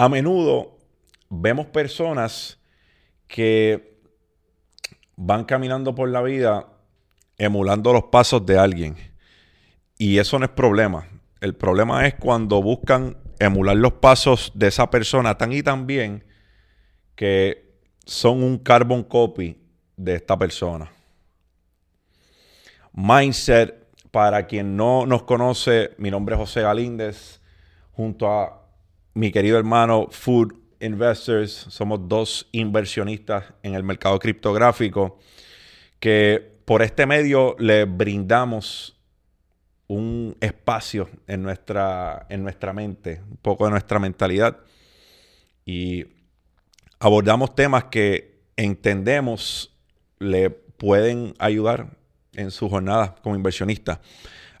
a menudo vemos personas que van caminando por la vida emulando los pasos de alguien. Y eso no es problema. El problema es cuando buscan emular los pasos de esa persona tan y tan bien que son un carbon copy de esta persona. Mindset, para quien no nos conoce, mi nombre es José Galíndez, junto a mi querido hermano Food Investors, somos dos inversionistas en el mercado criptográfico que por este medio le brindamos un espacio en nuestra, en nuestra mente, un poco de nuestra mentalidad y abordamos temas que entendemos le pueden ayudar en su jornada como inversionista.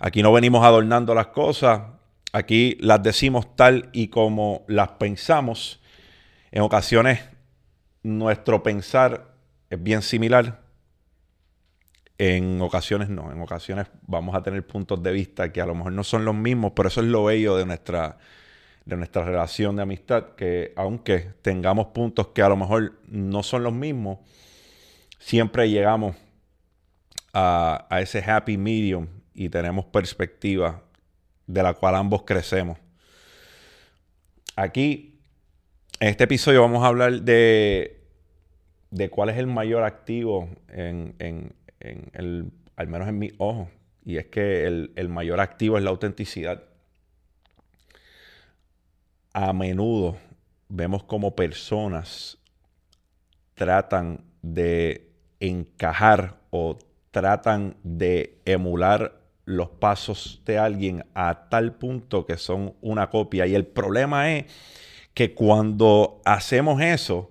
Aquí no venimos adornando las cosas, aquí las decimos tal y como las pensamos. En ocasiones nuestro pensar es bien similar, en ocasiones no, en ocasiones vamos a tener puntos de vista que a lo mejor no son los mismos, pero eso es lo bello de nuestra, de nuestra relación de amistad, que aunque tengamos puntos que a lo mejor no son los mismos, siempre llegamos a, a ese happy medium y tenemos perspectiva de la cual ambos crecemos. Aquí en este episodio vamos a hablar de, de cuál es el mayor activo en, el, al menos en mi ojo. Y es que el, el mayor activo es la autenticidad. A menudo vemos como personas tratan de encajar o tratan de emular los pasos de alguien a tal punto que son una copia. Y el problema es que cuando hacemos eso,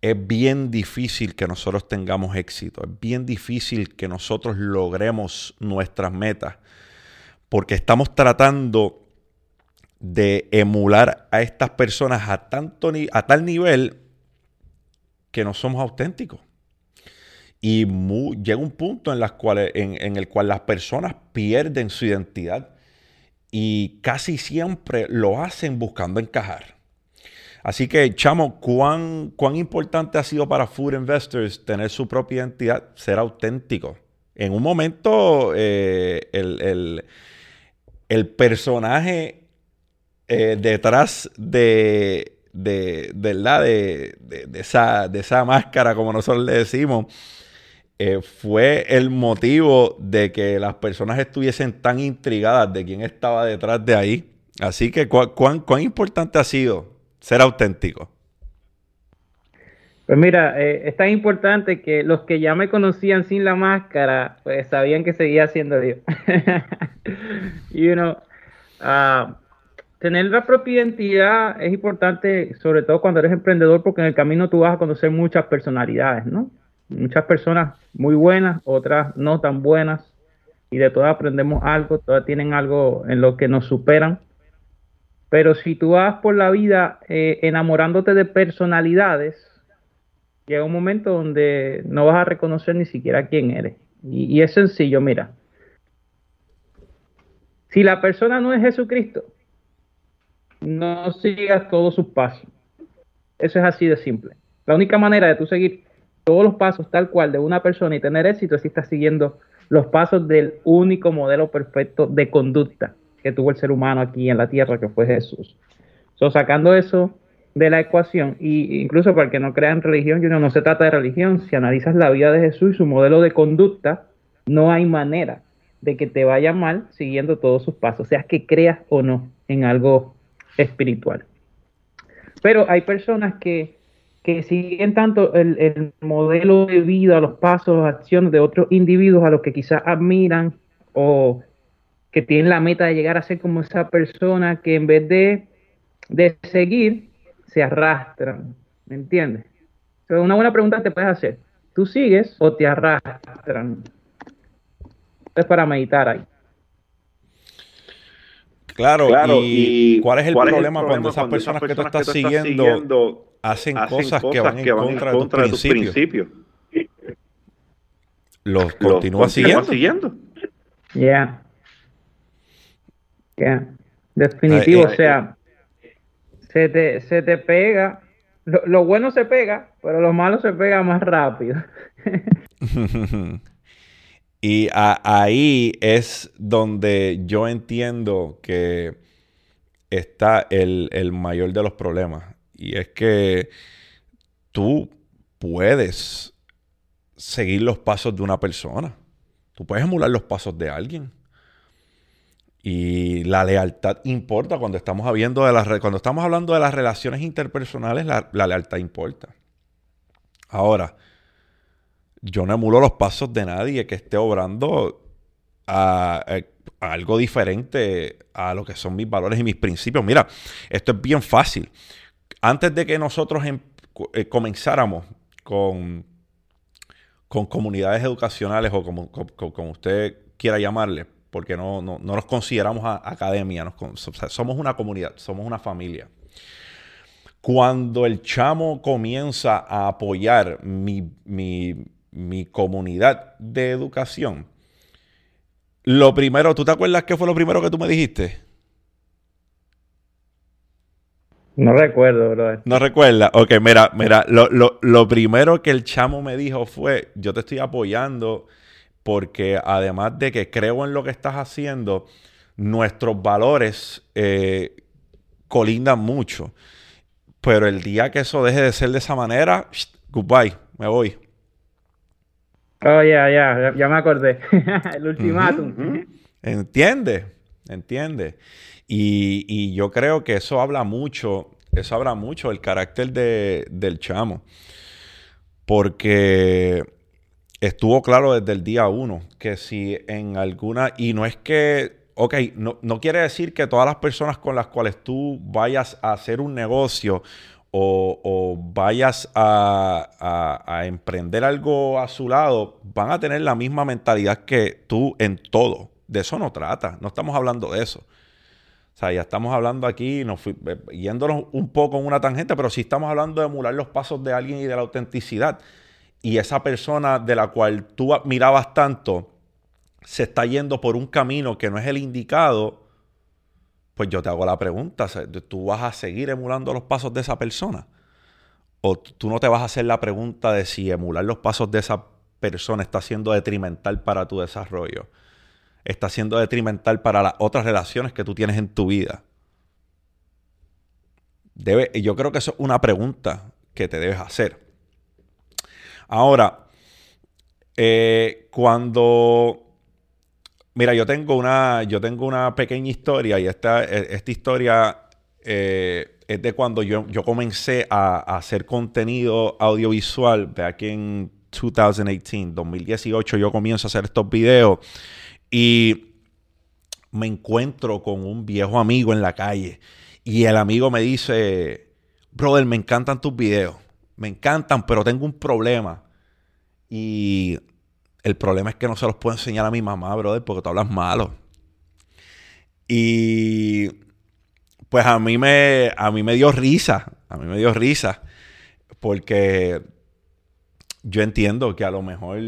es bien difícil que nosotros tengamos éxito, es bien difícil que nosotros logremos nuestras metas, porque estamos tratando de emular a estas personas a, tanto a tal nivel que no somos auténticos. Y llega un punto en, en el cual las personas pierden su identidad y casi siempre lo hacen buscando encajar. Así que, chamo, ¿cuán, cuán importante ha sido para Food Investors tener su propia identidad, ser auténtico. En un momento, eh, el, personaje eh, detrás de, de, de, de, esa, de esa máscara, como nosotros le decimos, eh, fue el motivo de que las personas estuviesen tan intrigadas de quién estaba detrás de ahí. Así que, ¿cuán, cuán importante ha sido ser auténtico? Pues mira, eh, es tan importante que los que ya me conocían sin la máscara, pues sabían que seguía siendo Dios. y uno, ah, tener la propia identidad es importante, sobre todo cuando eres emprendedor, porque en el camino tú vas a conocer muchas personalidades, ¿no? Muchas personas muy buenas, otras no tan buenas, y de todas aprendemos algo, todas tienen algo en lo que nos superan. Pero si tú vas por la vida eh, enamorándote de personalidades, llega un momento donde no vas a reconocer ni siquiera quién eres. Y, y es sencillo, mira. Si la persona no es Jesucristo, no sigas todos sus pasos. Eso es así de simple. La única manera de tú seguir todos los pasos tal cual de una persona y tener éxito si estás siguiendo los pasos del único modelo perfecto de conducta que tuvo el ser humano aquí en la tierra, que fue Jesús. So, sacando eso de la ecuación, y incluso para el que no crea en religión, no se trata de religión, si analizas la vida de Jesús y su modelo de conducta, no hay manera de que te vaya mal siguiendo todos sus pasos, sea que creas o no en algo espiritual. Pero hay personas que que siguen tanto el, modelo de vida, los pasos, acciones de otros individuos a los que quizás admiran o que tienen la meta de llegar a ser como esa persona que en vez de, de seguir, se arrastran. ¿Me entiendes? una buena pregunta te puedes hacer. ¿Tú sigues o te arrastran? Es para meditar ahí. Claro, y, ¿cuál es el, problema, cuando esas personas, que tú estás, siguiendo, hacen, cosas, que van en contra, de, tus principios? Los continúas siguiendo. Ya. Ya. Definitivo, eh, o sea, se te, se te pega. Lo, bueno se pega, pero lo malo se pega más rápido. y ahí es donde yo entiendo que está el, el mayor de los problemas. Y es que tú puedes seguir los pasos de una persona. Tú puedes emular los pasos de alguien. Y la lealtad importa cuando estamos hablando de las, cuando estamos hablando de las relaciones interpersonales, la, lealtad importa. Ahora, yo no emulo los pasos de nadie que esté obrando a, algo diferente a lo que son mis valores y mis principios. Mira, esto es bien fácil. Antes de que nosotros em, eh, comenzáramos con, con comunidades educacionales o como, como usted quiera llamarle, porque no, nos consideramos academia, somos una comunidad, somos una familia. Cuando el chamo comienza a apoyar mi, mi comunidad de educación, lo primero, ¿tú te acuerdas qué fue lo primero que tú me dijiste? No recuerdo, bro. No recuerda. Ok, mira, mira, lo, lo, primero que el chamo me dijo fue, yo te estoy apoyando porque además de que creo en lo que estás haciendo, nuestros valores eh, colindan mucho. Pero el día que eso deje de ser de esa manera, goodbye, me voy. Oh, ya, ya, ya me acordé. el ultimátum. Entiende, entiende. Y, y, yo creo que eso habla mucho, eso habla mucho del carácter de, del chamo. Porque estuvo claro desde el día uno que si en alguna, y no es que, ok, no, no quiere decir que todas las personas con las cuales tú vayas a hacer un negocio o, vayas a, a, emprender algo a su lado, van a tener la misma mentalidad que tú en todo. De eso no trata, no estamos hablando de eso. O sea, ya estamos hablando aquí, nos eh, yéndonos un poco en una tangente, pero sí estamos hablando de emular los pasos de alguien y de la autenticidad y esa persona de la cual tú admirabas tanto se está yendo por un camino que no es el indicado, pues yo te hago la pregunta, ¿tú vas a seguir emulando los pasos de esa persona? ¿O tú no te vas a hacer la pregunta de si emular los pasos de esa persona está siendo detrimental para tu desarrollo? ¿Está siendo detrimental para las otras relaciones que tú tienes en tu vida? Debe, yo creo que eso es una pregunta que te debes hacer. Ahora, eh, cuando... Mira, yo tengo una, yo tengo una pequeña historia y esta, e, esta historia eh, es de cuando yo, yo comencé a, hacer contenido audiovisual back en 2018, 2018 yo comienzo a hacer estos videos y me encuentro con un viejo amigo en la calle y el amigo me dice, brother, me encantan tus videos me encantan, pero tengo un problema. Y el problema es que no se los puedo enseñar a mi mamá, brother, porque tú hablas malo. Y pues a mí me, a mí me dio risa, a mí me dio risa, porque yo entiendo que a lo mejor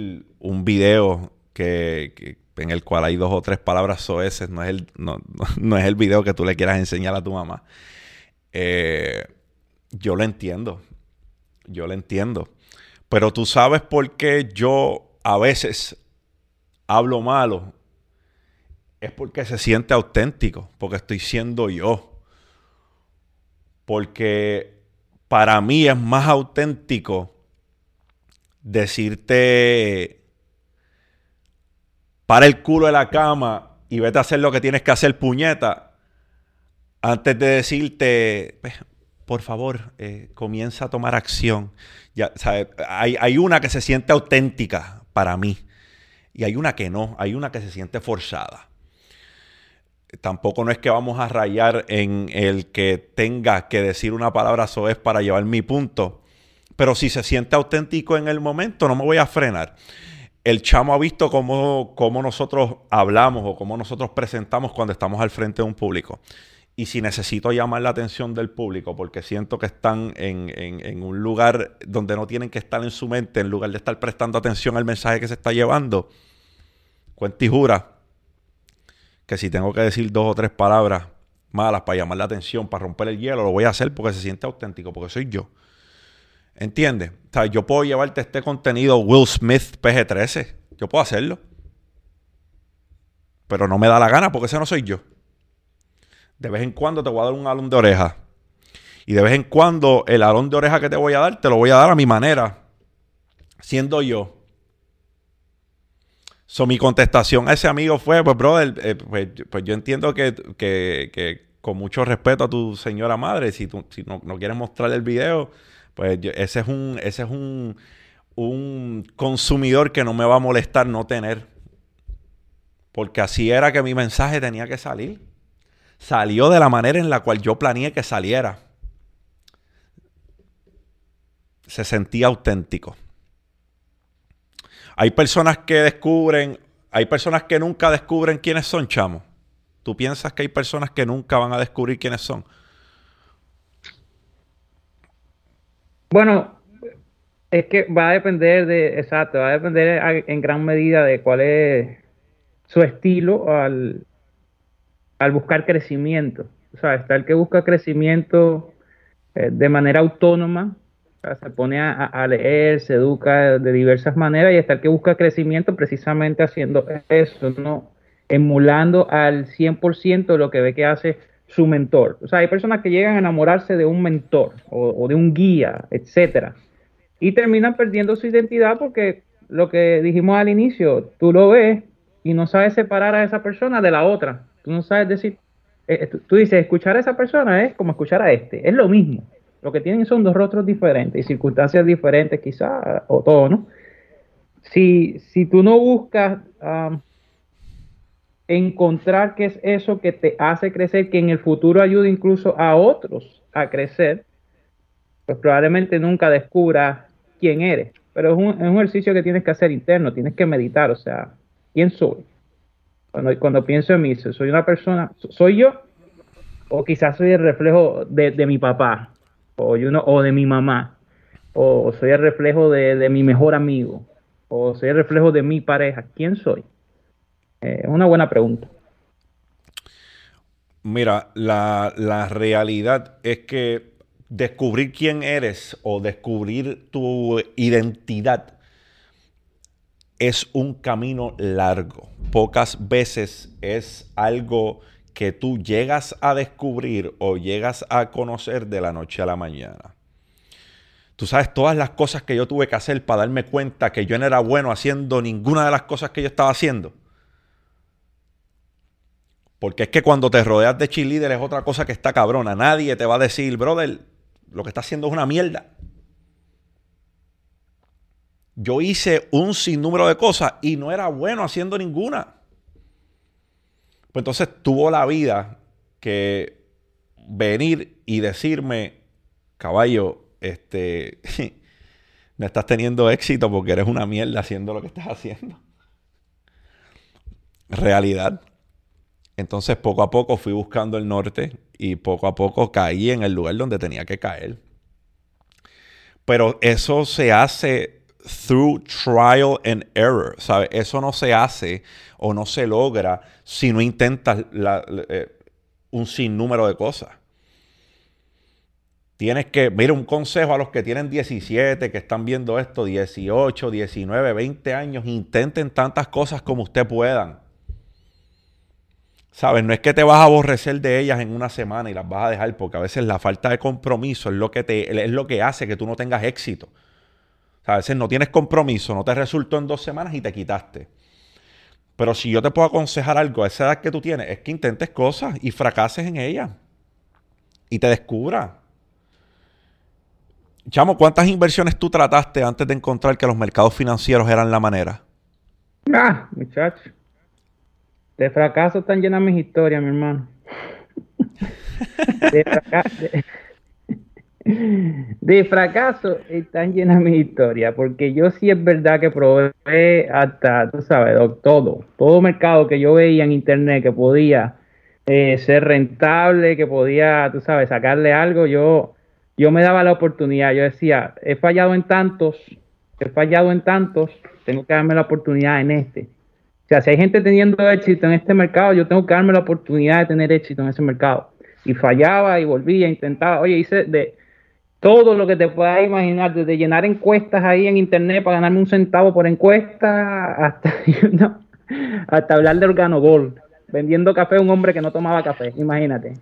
un video que, en el cual hay dos o tres palabras soeces no es el, no, es el video que tú le quieras enseñar a tu mamá. Eh, yo lo entiendo yo lo entiendo. Pero tú sabes por qué yo a veces hablo malo. Es porque se siente auténtico, porque estoy siendo yo. Porque para mí es más auténtico decirte para el culo de la cama y vete a hacer lo que tienes que hacer, puñeta, antes de decirte, por favor, eh, comienza a tomar acción. Ya, hay, hay, una que se siente auténtica para mí y hay una que no, hay una que se siente forzada. Tampoco no es que vamos a rayar en el que tenga que decir una palabra soez para llevar mi punto, pero si se siente auténtico en el momento, no me voy a frenar. El chamo ha visto cómo, cómo nosotros hablamos o cómo nosotros presentamos cuando estamos al frente de un público y si necesito llamar la atención del público porque siento que están en, un lugar donde no tienen que estar en su mente, en lugar de estar prestando atención al mensaje que se está llevando, cuenta y jura que si tengo que decir dos o tres palabras malas para llamar la atención, para romper el hielo, lo voy a hacer porque se siente auténtico, porque soy yo. ¿Entiendes? O sea, yo puedo llevarte este contenido Will Smith PG-13. Yo puedo hacerlo. Pero no me da la gana porque ese no soy yo. De vez en cuando te voy a dar un alón de oreja. Y de vez en cuando el alón de oreja que te voy a dar, te lo voy a dar a mi manera. Siendo yo. So, mi contestación a ese amigo fue, pues, brother, eh, pues, pues, yo entiendo que, con mucho respeto a tu señora madre, si, tú, si no, no quieres mostrarle el video, pues ese es un, ese es un, un consumidor que no me va a molestar no tener. Porque así era que mi mensaje tenía que salir. Salió de la manera en la cual yo planeé que saliera. Se sentía auténtico. Hay personas que descubren, hay personas que nunca descubren quiénes son, chamo. ¿Tú piensas que hay personas que nunca van a descubrir quiénes son? Bueno, es que va a depender de, exacto, va a depender en gran medida de cuál es su estilo al, al buscar crecimiento. O sea, está el que busca crecimiento eh, de manera autónoma, se pone a, leer, se educa de diversas maneras, y está el que busca crecimiento precisamente haciendo eso, ¿no? Emulando al 100% lo que ve que hace su mentor. O sea, hay personas que llegan a enamorarse de un mentor o, de un guía, etcétera, y terminan perdiendo su identidad porque lo que dijimos al inicio, tú lo ves y no sabes separar a esa persona de la otra. Tú no sabes decir, eh, tú, dices, escuchar a esa persona es como escuchar a este, es lo mismo. Lo que tienen son dos rostros diferentes y circunstancias diferentes quizás, o todo, ¿no? Si, si tú no buscas encontrar qué es eso que te hace crecer, que en el futuro ayude incluso a otros a crecer, pues probablemente nunca descubras quién eres. Pero es un, es un ejercicio que tienes que hacer interno, tienes que meditar, o sea, ¿quién soy? Cuando, pienso en mí, ¿soy una persona, soy yo? O quizás soy el reflejo de, mi papá, o, yo o de mi mamá, o soy el reflejo de, mi mejor amigo, o soy el reflejo de mi pareja. ¿Quién soy? Es eh, una buena pregunta. Mira, la, realidad es que descubrir quién eres o descubrir tu identidad es un camino largo. Pocas veces es algo que tú llegas a descubrir o llegas a conocer de la noche a la mañana. Tú sabes todas las cosas que yo tuve que hacer para darme cuenta que yo no era bueno haciendo ninguna de las cosas que yo estaba haciendo. Porque es que cuando te rodeas de cheerleader es otra cosa que está cabrona. Nadie te va a decir, brother, lo que está haciendo es una mierda. Yo hice un sinnúmero de cosas y no era bueno haciendo ninguna. Pues entonces tuvo la vida que venir y decirme, caballo, este, no estás teniendo éxito porque eres una mierda haciendo lo que estás haciendo. Realidad. Entonces poco a poco fui buscando el norte y poco a poco caí en el lugar donde tenía que caer. Pero eso se hace through trial and error, ¿sabes? Eso no se hace o no se logra si no intentas eh, un sinnúmero de cosas. Tienes que, mira, un consejo a los que tienen 17, que están viendo esto, 18, 19, 20 años, intenten tantas cosas como usted puedan. ¿Sabes? No es que te vas a aborrecer de ellas en una semana y las vas a dejar, porque a veces la falta de compromiso es lo que, te, es lo que hace que tú no tengas éxito. A veces no tienes compromiso, no te resultó en dos semanas y te quitaste. Pero si yo te puedo aconsejar algo a esa edad que tú tienes, es que intentes cosas y fracases en ellas. Y te descubras. Chamo, ¿cuántas inversiones tú trataste antes de encontrar que los mercados financieros eran la manera? Ah, muchacho. De fracaso están llenas mis historias, mi hermano. De, fracaso están llenas mis historias, porque yo sí es verdad que probé hasta, tú sabes, todo, todo mercado que yo veía en internet que podía eh, ser rentable, que podía, tú sabes, sacarle algo, yo, yo me daba la oportunidad, yo decía, he fallado en tantos, he fallado en tantos, tengo que darme la oportunidad en este. O sea, si hay gente teniendo éxito en este mercado, yo tengo que darme la oportunidad de tener éxito en ese mercado. y fallaba y volvía, intentaba, oye, hice de todo lo que te puedas imaginar, desde llenar encuestas ahí en internet para ganarme un centavo por encuesta, hasta, hasta hablar de organogol, vendiendo café a un hombre que no tomaba café, imagínate.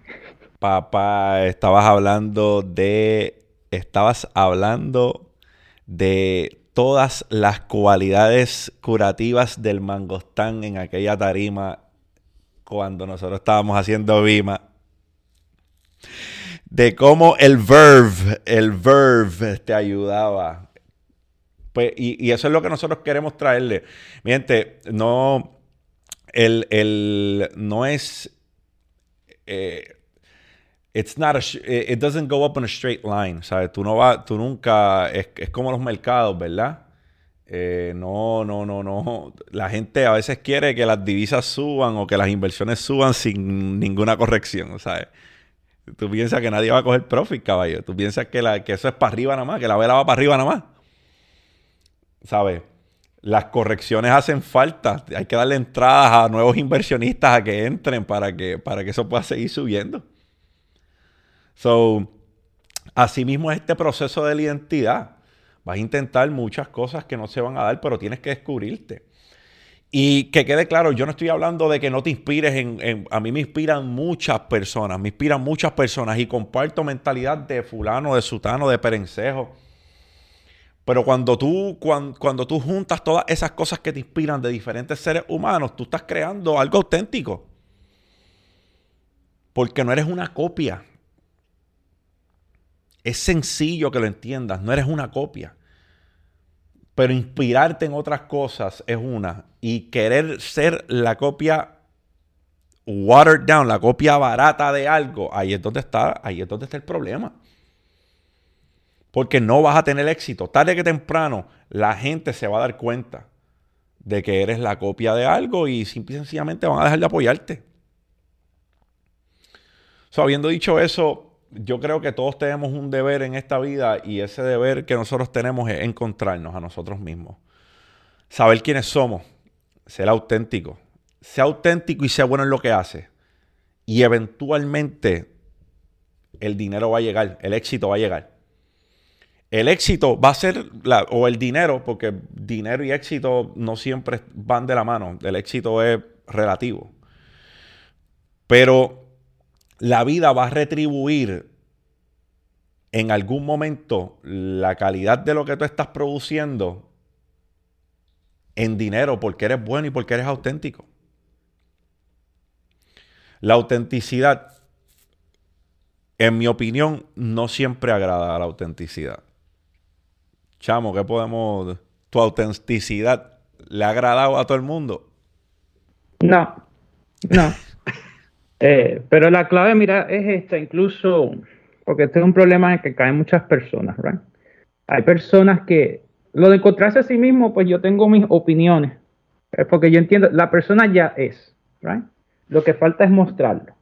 Papá, estabas hablando de, estabas hablando de todas las cualidades curativas del mangostán en aquella tarima cuando nosotros estábamos haciendo Vima. De cómo el verb, el verb te ayudaba. Pues, y, eso es lo que nosotros queremos traerle. Mi gente, no, el, no es... Eh, it's not a, it doesn't go up in a straight line, ¿sabes? Tú no vas, tú nunca, es, es como los mercados, ¿verdad? Eh, no, no, no, no. La gente a veces quiere que las divisas suban o que las inversiones suban sin ninguna corrección, ¿sabes? Tú piensas que nadie va a coger profit, caballo. Tú piensas que, la, que eso es para arriba nada más, que la vela va para arriba nada más. ¿Sabes? Las correcciones hacen falta. Hay que darle entradas a nuevos inversionistas a que entren para que, para que eso pueda seguir subiendo. So, asimismo es este proceso de la identidad. Vas a intentar muchas cosas que no se van a dar, pero tienes que descubrirte. Y que quede claro, yo no estoy hablando de que no te inspires en, A mí me inspiran muchas personas, me inspiran muchas personas y comparto mentalidad de fulano, de sutano, de perencejo. Pero cuando tú, cuando, cuando tú juntas todas esas cosas que te inspiran de diferentes seres humanos, tú estás creando algo auténtico. Porque no eres una copia. Es sencillo que lo entiendas, no eres una copia. Pero inspirarte en otras cosas es una. Y querer ser la copia watered down, la copia barata de algo, ahí es donde está, ahí es donde está el problema. Porque no vas a tener éxito. Tarde que temprano, la gente se va a dar cuenta de que eres la copia de algo y simple y sencillamente van a dejar de apoyarte. So, habiendo dicho eso, yo creo que todos tenemos un deber en esta vida y ese deber que nosotros tenemos es encontrarnos a nosotros mismos. Saber quiénes somos, ser auténtico. Sea auténtico y sea bueno en lo que hace. Y eventualmente el dinero va a llegar, el éxito va a llegar. El éxito va a ser, o el dinero, porque dinero y éxito no siempre van de la mano. El éxito es relativo. Pero la vida va a retribuir en algún momento la calidad de lo que tú estás produciendo en dinero porque eres bueno y porque eres auténtico. La autenticidad, en mi opinión, no siempre agrada a la autenticidad. Chamo, ¿qué podemos... ¿Tu autenticidad le ha agradado a todo el mundo? No, no. Eh, pero la clave, mira, es esta, incluso, porque este es un problema en el que caen muchas personas, ¿right? Hay personas que, lo de encontrarse a sí mismo, pues yo tengo mis opiniones, eh, porque yo entiendo, la persona ya es, ¿right? Lo que falta es mostrarlo.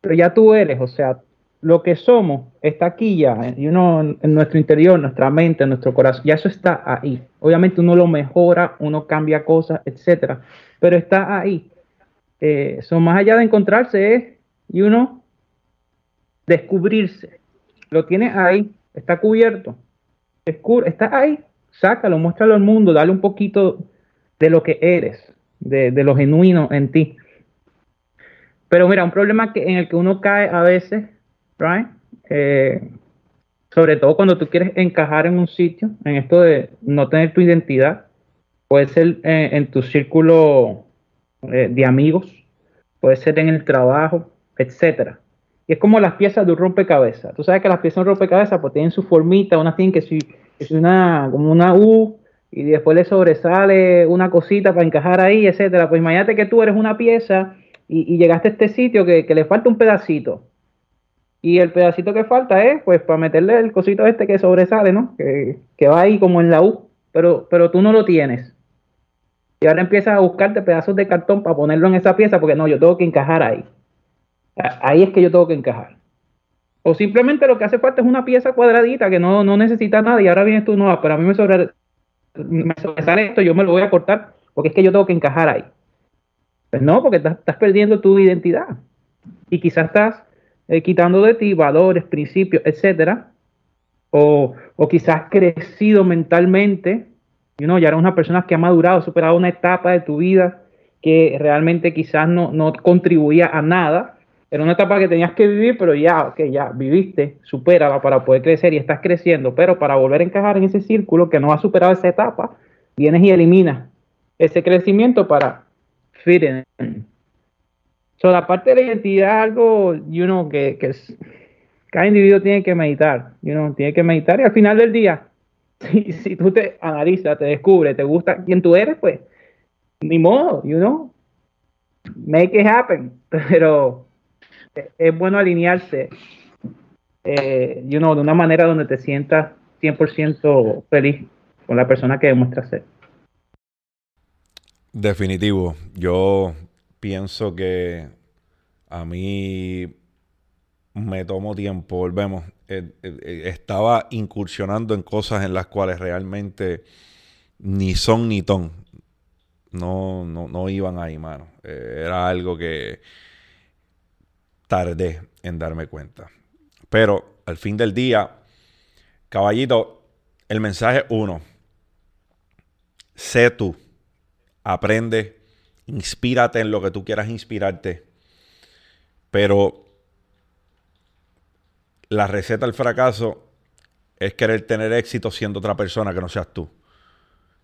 Pero ya tú eres, o sea, lo que somos está aquí ya, y uno en nuestro interior, nuestra mente, nuestro corazón, ya eso está ahí. Obviamente uno lo mejora, uno cambia cosas, etcétera, pero está ahí eh, son más allá de encontrarse es, y uno, descubrirse. Lo tienes ahí, está cubierto, está ahí, sácalo, muéstralo al mundo, dale un poquito de lo que eres, de, lo genuino en ti. Pero mira, un problema que, en el que uno cae a veces, right? Eh, sobre todo cuando tú quieres encajar en un sitio, en esto de no tener tu identidad, puede ser eh, en tu círculo eh, de amigos, puede ser en el trabajo, etcétera. Y es como las piezas de un rompecabezas. Tú sabes que las piezas de un rompecabezas pues tienen su formita, unas tienen que ser una, como una U y después le sobresale una cosita para encajar ahí, etcétera. Pues imagínate que tú eres una pieza y, llegaste a este sitio que, le falta un pedacito. Y el pedacito que falta es, pues, para meterle el cosito este que sobresale, ¿no? Que, que va ahí como en la U, pero, pero tú no lo tienes. Y ahora empiezas a buscarte pedazos de cartón para ponerlo en esa pieza porque no, yo tengo que encajar ahí. Ahí es que yo tengo que encajar. O simplemente lo que hace falta es una pieza cuadradita que no, necesita nada y ahora vienes tú, no, pero a mí me, sobre, me sobresale esto, yo me lo voy a cortar porque es que yo tengo que encajar ahí. Pues no, porque estás, perdiendo tu identidad. Y quizás estás eh, quitando de ti valores, principios, etcétera, o, o quizás crecido mentalmente, you know, ya eres una persona que ha madurado, superado una etapa de tu vida que realmente quizás no, no contribuía a nada. Era una etapa que tenías que vivir, pero ya, ok, ya viviste, supérala para poder crecer y estás creciendo, pero para volver a encajar en ese círculo que no ha superado esa etapa, vienes y eliminas ese crecimiento para fit in. So, la parte de la identidad es algo, you know, que, que es, cada individuo tiene que meditar, you know, tiene que meditar y al final del día, si, si tú te analizas, te descubres, te gusta quién tú eres, pues, ni modo, you know, make it happen, pero es bueno alinearse, eh, you know, de una manera donde te sientas 100% feliz con la persona que demuestras ser. Definitivo. Yo pienso que a mí me tomo tiempo, volvemos. Estaba incursionando en cosas en las cuales realmente ni son ni ton. No, no, no iban ahí, mano. Eh, era algo que tardé en darme cuenta. Pero al fin del día, caballito, el mensaje uno. Sé tú. Aprende. Inspírate en lo que tú quieras inspirarte. Pero la receta del fracaso es querer tener éxito siendo otra persona que no seas tú.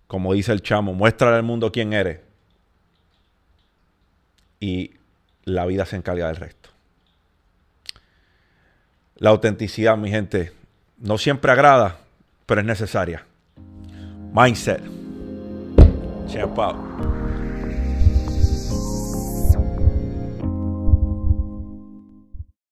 Como dice el chamo, muéstrale al mundo quién eres. Y la vida se encarga del resto. La autenticidad, mi gente, no siempre agrada, pero es necesaria. Mindset. Out.